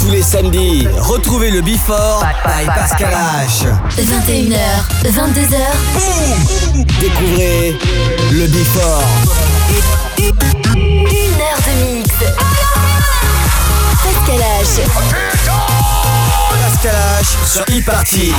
Tous les samedis, retrouvez le Before by Pascal H. 21h, 22h. Boum Découvrez le Before. Une heure de mix. Pascal H. Pascal H sur e-party.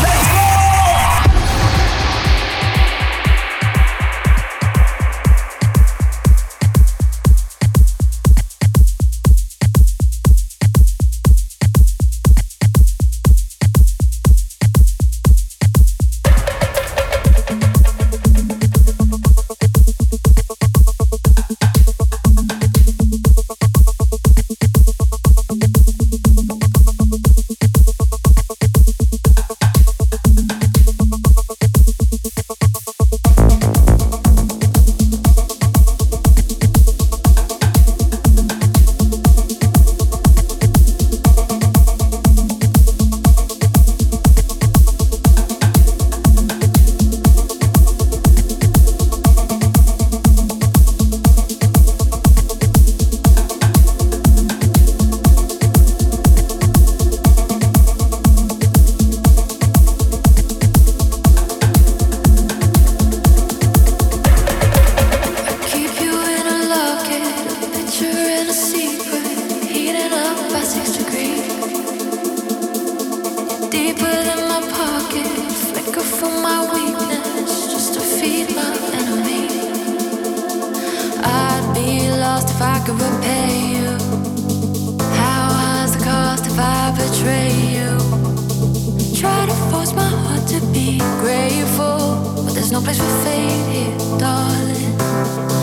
place for fate here, darling.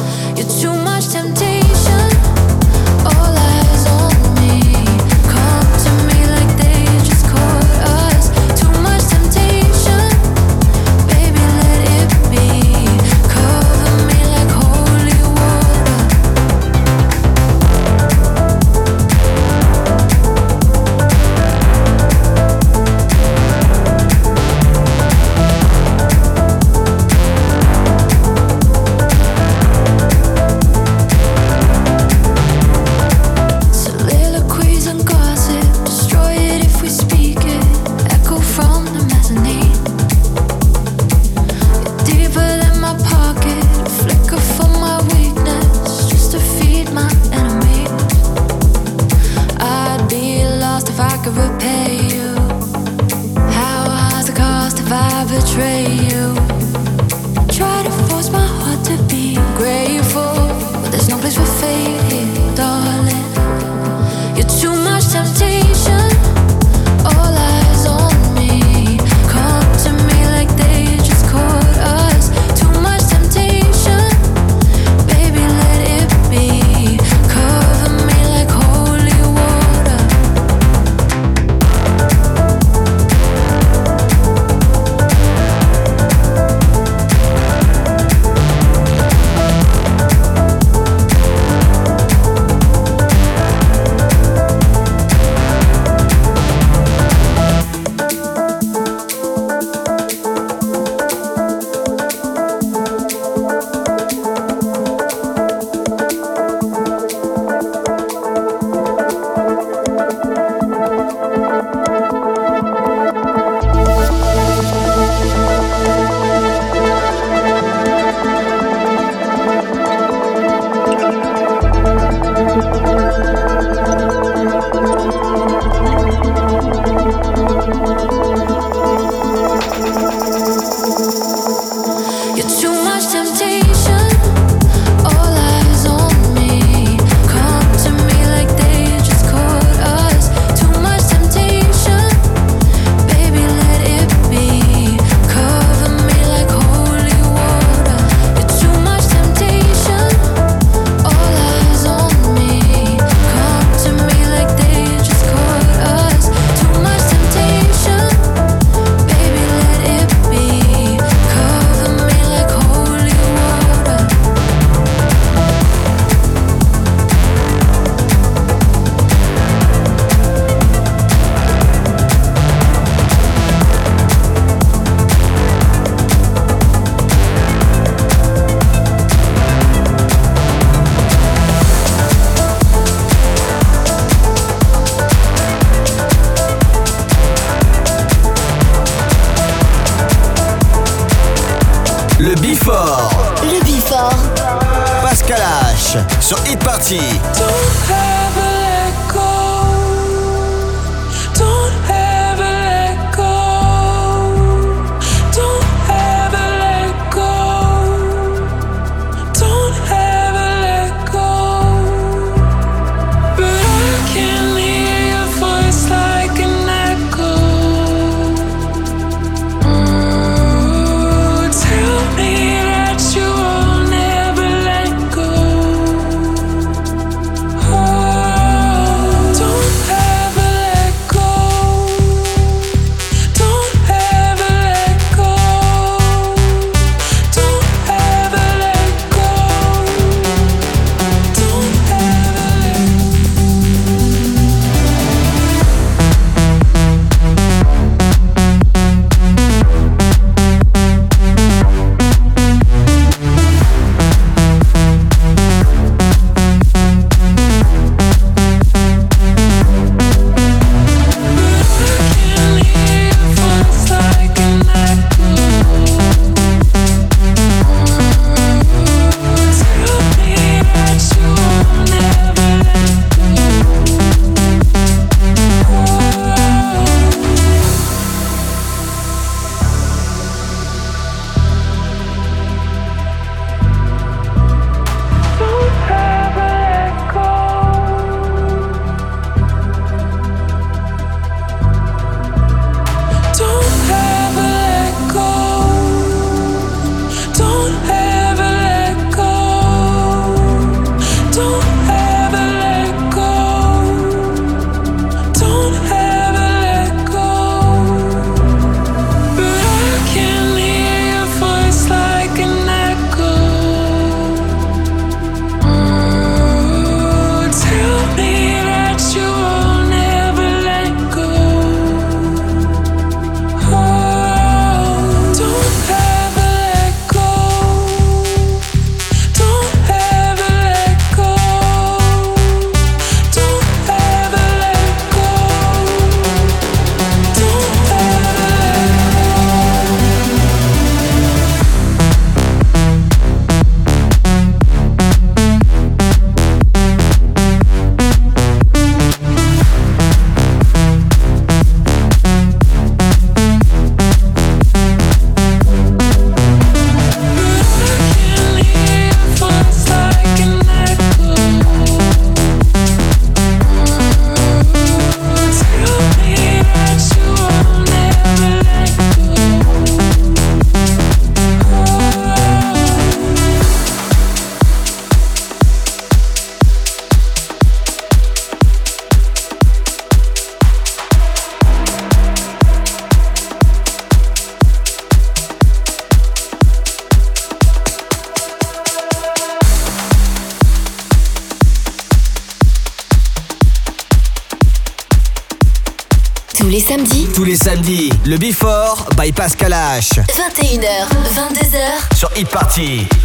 Party.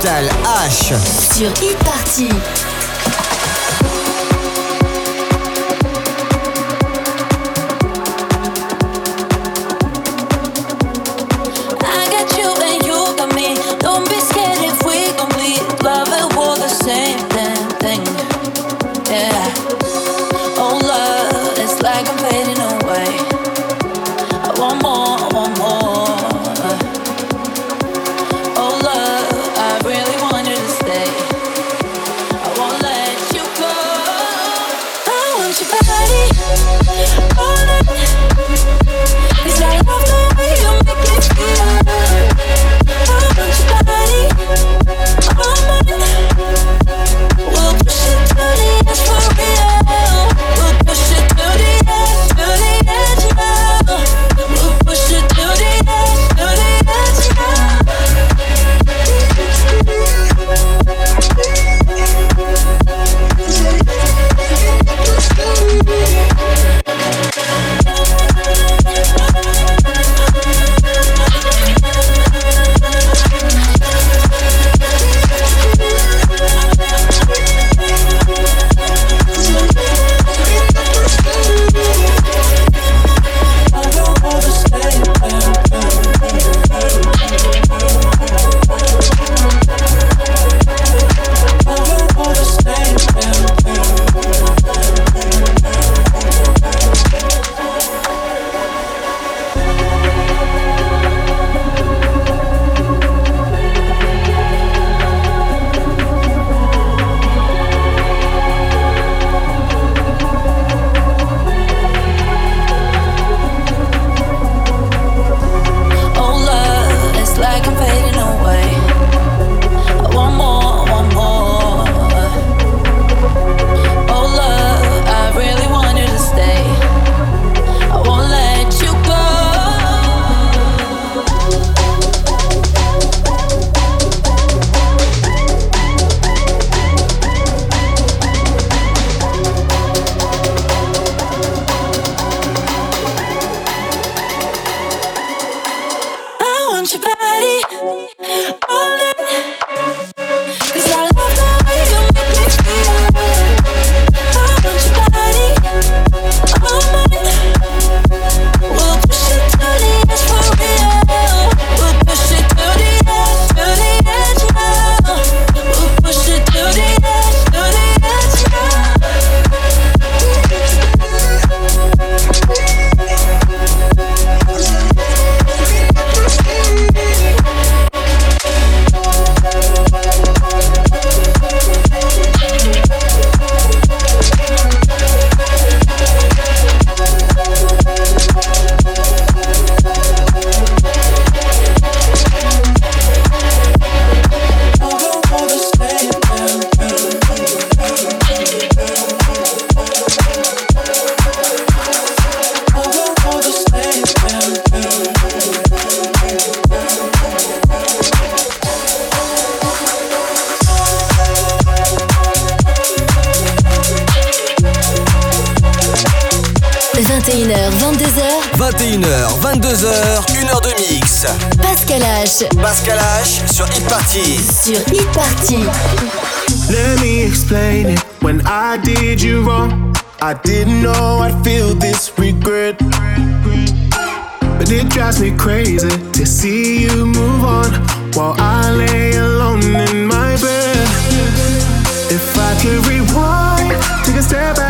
Capital H sur e-party. Hit Party. Pascal H sur Hit Party. Sur Hit Party. Let me explain it. When I did you wrong, I didn't know I'd feel this regret. But it drives me crazy to see you move on while I lay alone in my bed. If I could rewind, take a step back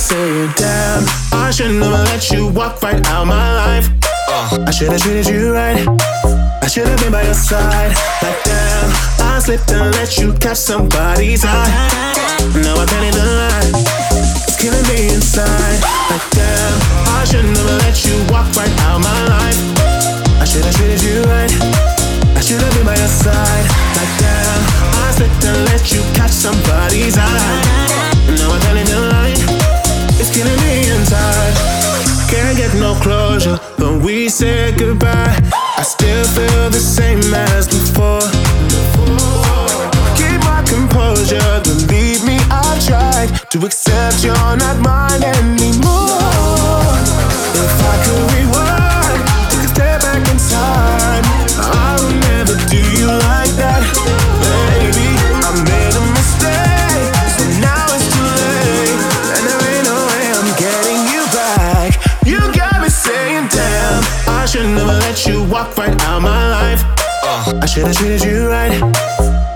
saying, damn, I shouldn't have let you walk right out my life. Uh. I should have treated you right. I should have been by your side. Like damn, I slipped and let you catch somebody's eye. Now I can't even lie. It's killing me inside. Like damn, I should never let you walk right out my life. I should have treated you right. I should have been by your side. Like damn, I slipped and let you catch somebody's eye. Now I can't even lie is killing me inside. Can't get no closure But we said goodbye. I still feel the same as before. Keep my composure, believe me, I tried to accept you're not mine anymore. If I could rewind. Should never let you walk right out my life. I should have treated you right.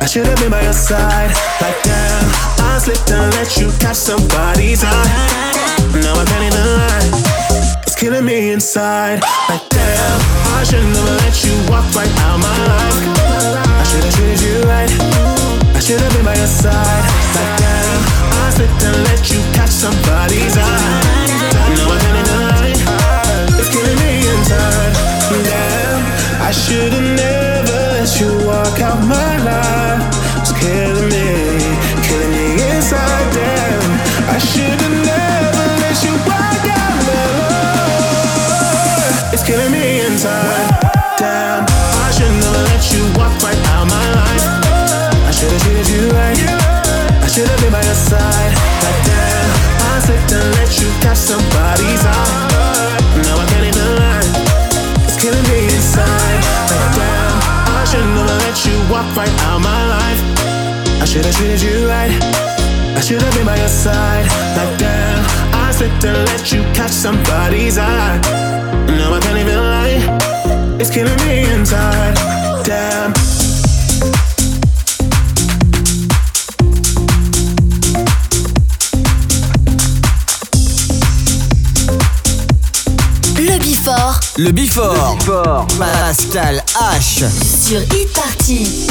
I should have been by your side. Like damn, I slipped and let you catch somebody's eye. Now I can't even lie. It's killing me inside. Like damn, I should never let you walk right out my life. I should have treated you right. I should have been by your side. Like damn, I slipped and let you catch somebody's eye. I should have never let you walk out my life. It's killing me, killing me inside. Damn, I should have never let you walk out my life. It's killing me inside. Damn, I should've never let you walk right out my life. I should have treated you right. I should have been by your side. Walk right out my life. I should have treated you right. I should have been by your side. Like damn, I slipped and let you catch somebody's eye. Now I can't even lie. It's killing me inside. Le Before. Le Before. Pascal H. Sur e-party.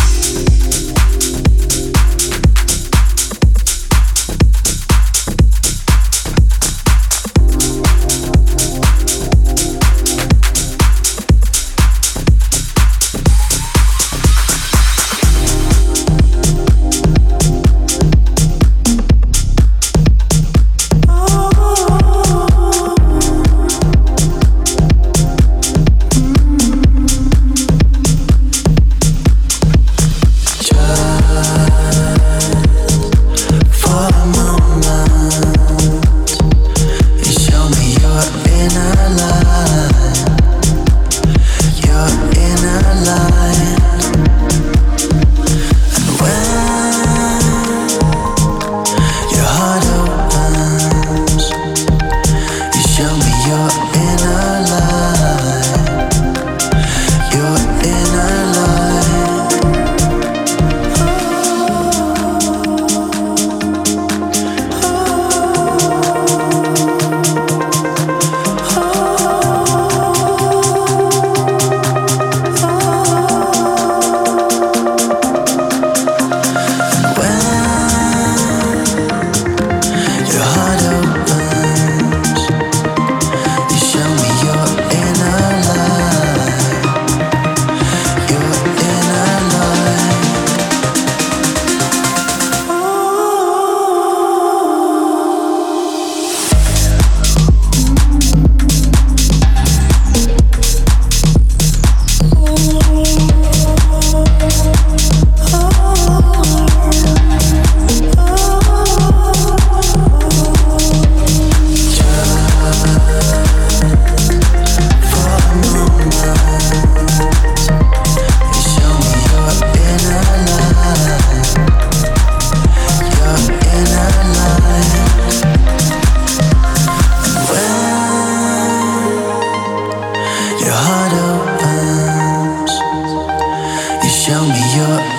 Show me your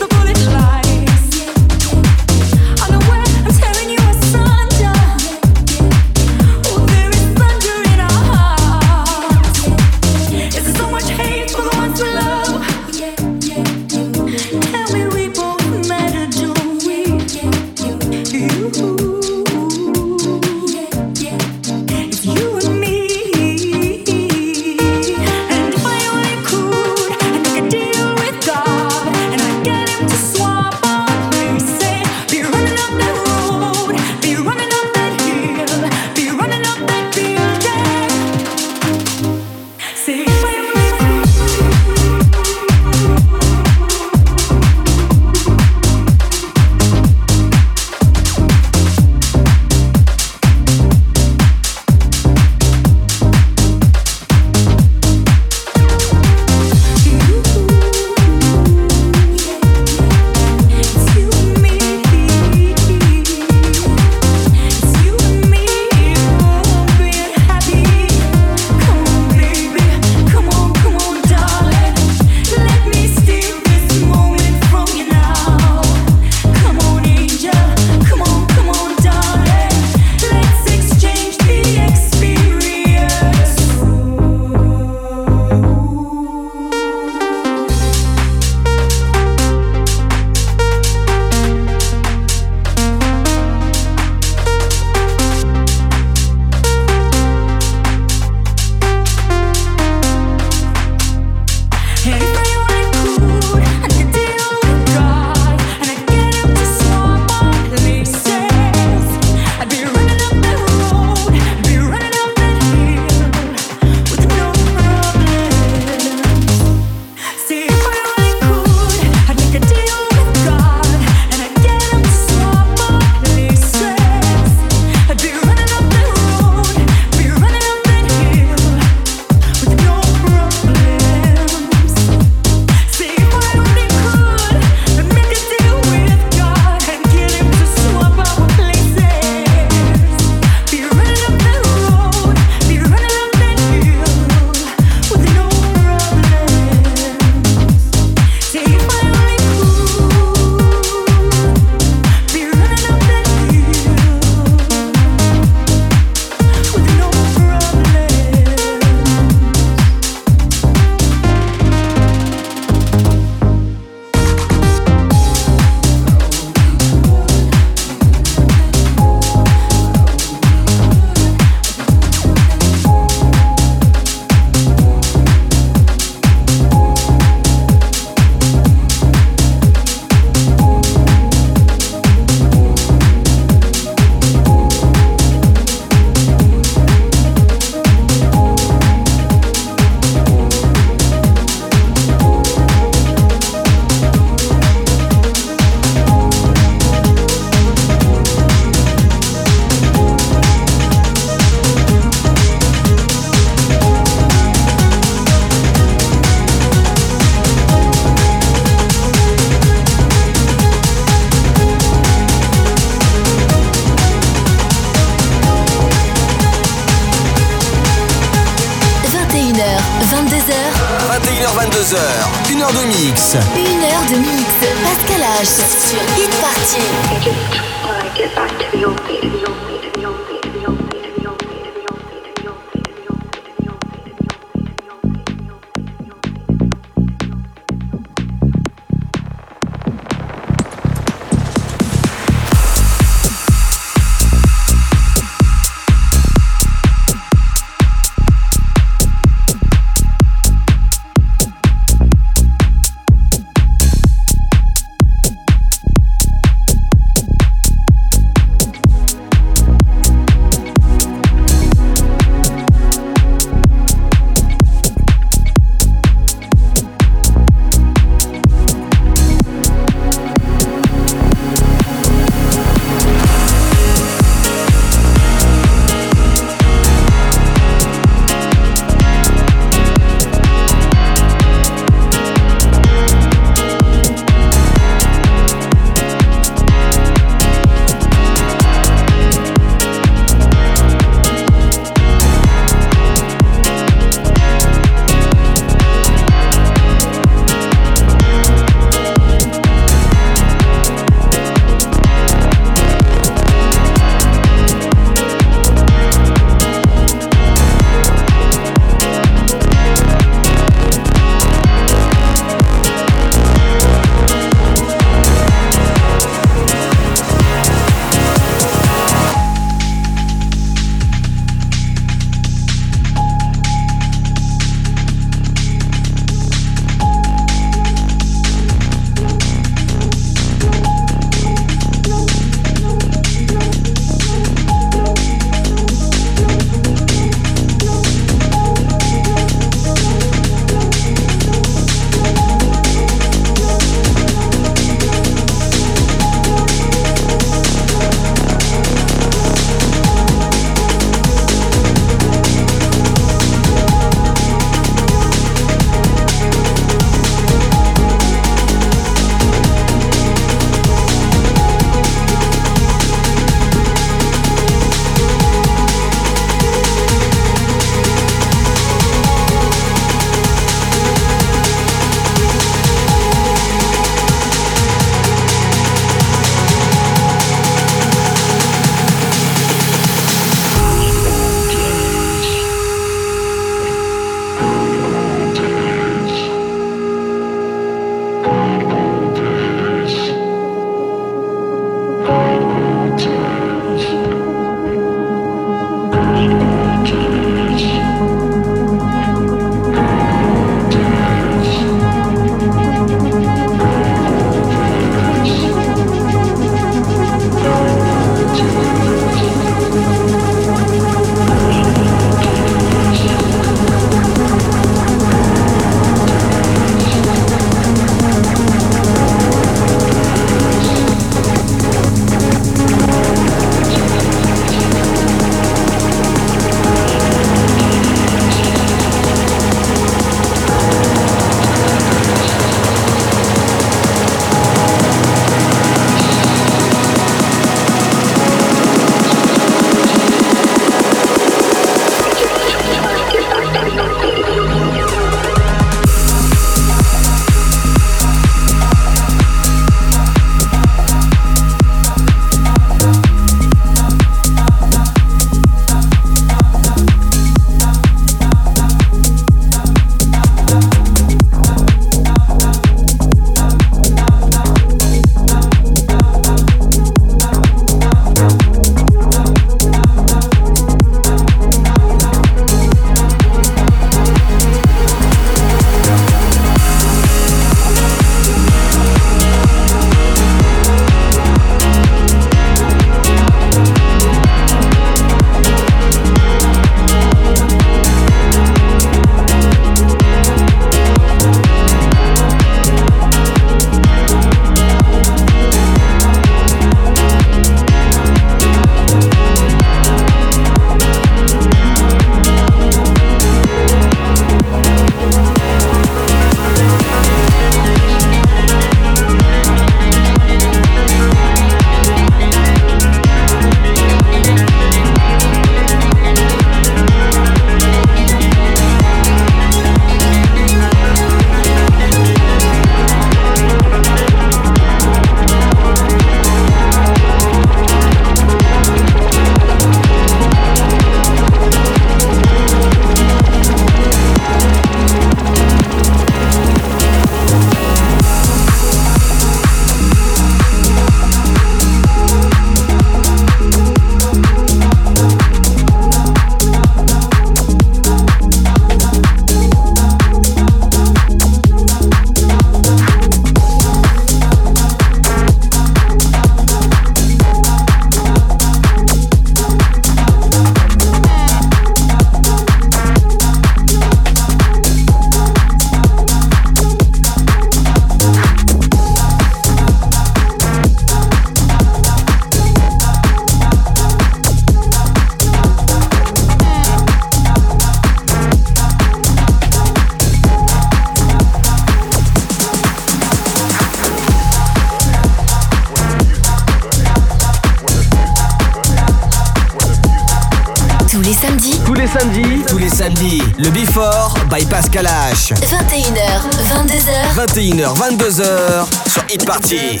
21h, 22h sur Hit Party.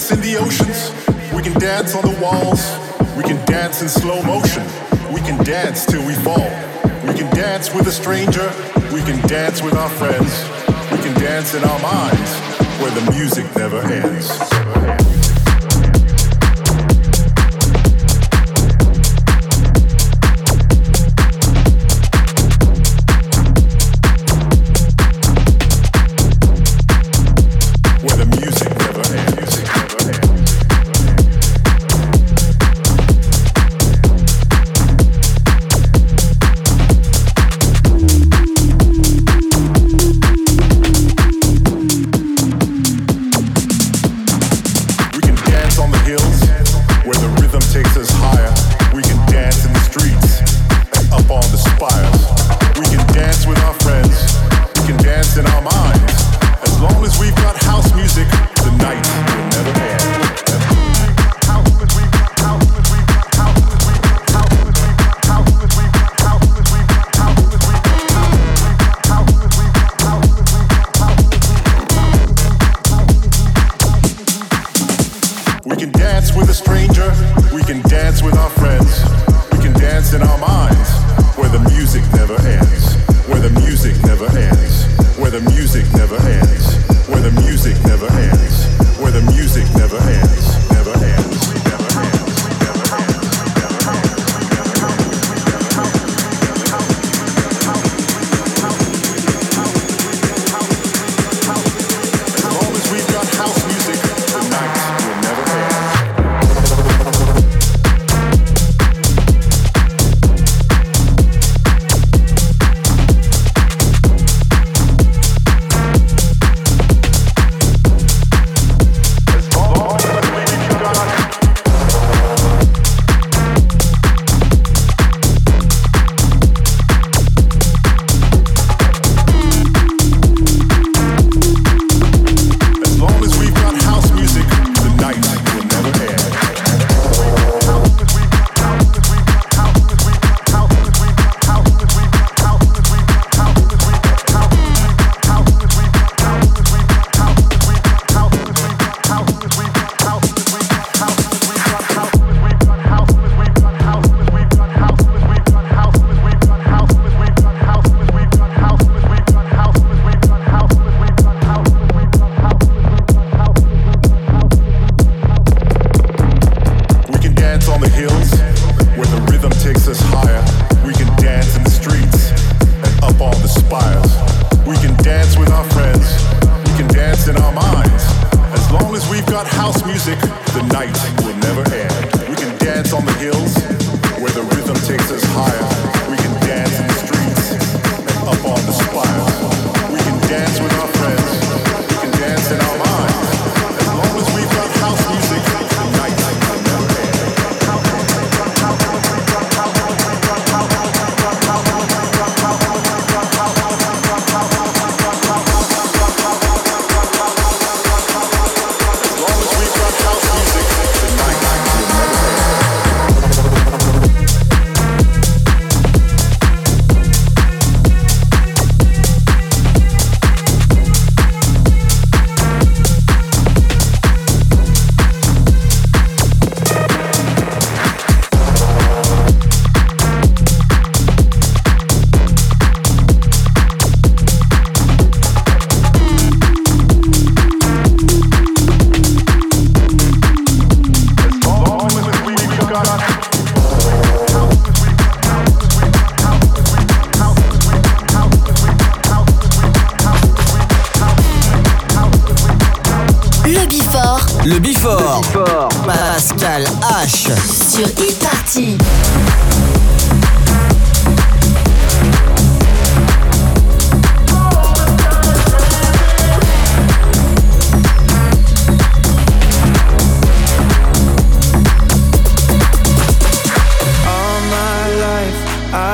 We can dance on the walls. We can dance in slow motion. We can dance till we fall. We can dance with a stranger. We can dance with our friends. We can dance in our minds where the music never ends.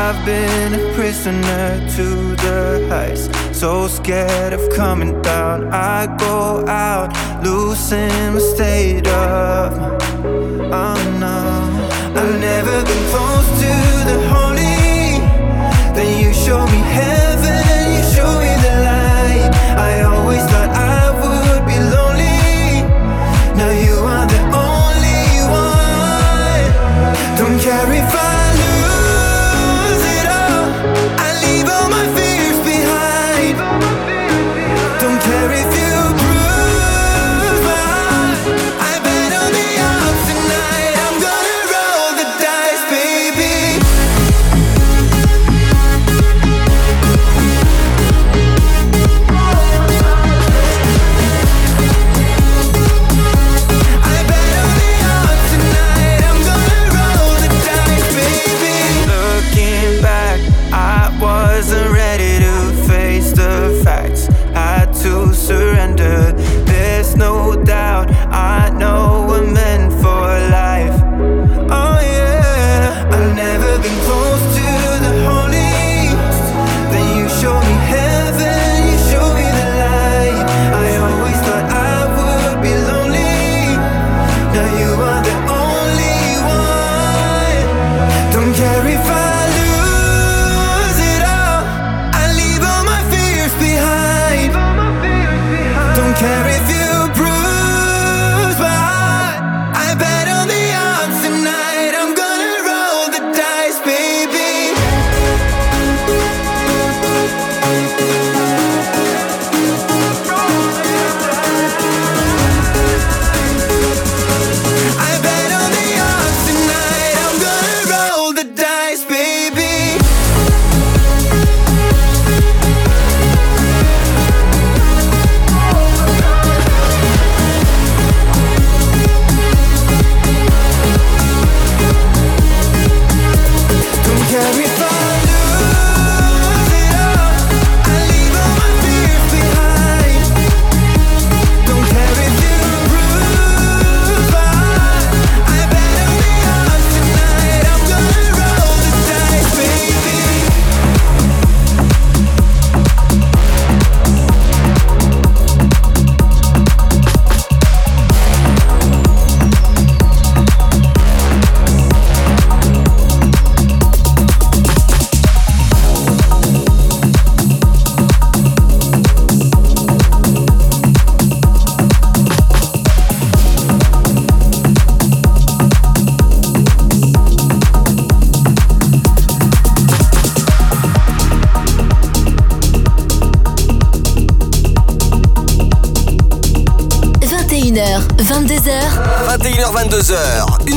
I've been a prisoner to the heights. So scared of coming down. I go out, losing my state of Oh no. I've never been close to the holy. Then you show me heaven, you show me the light. I always thought I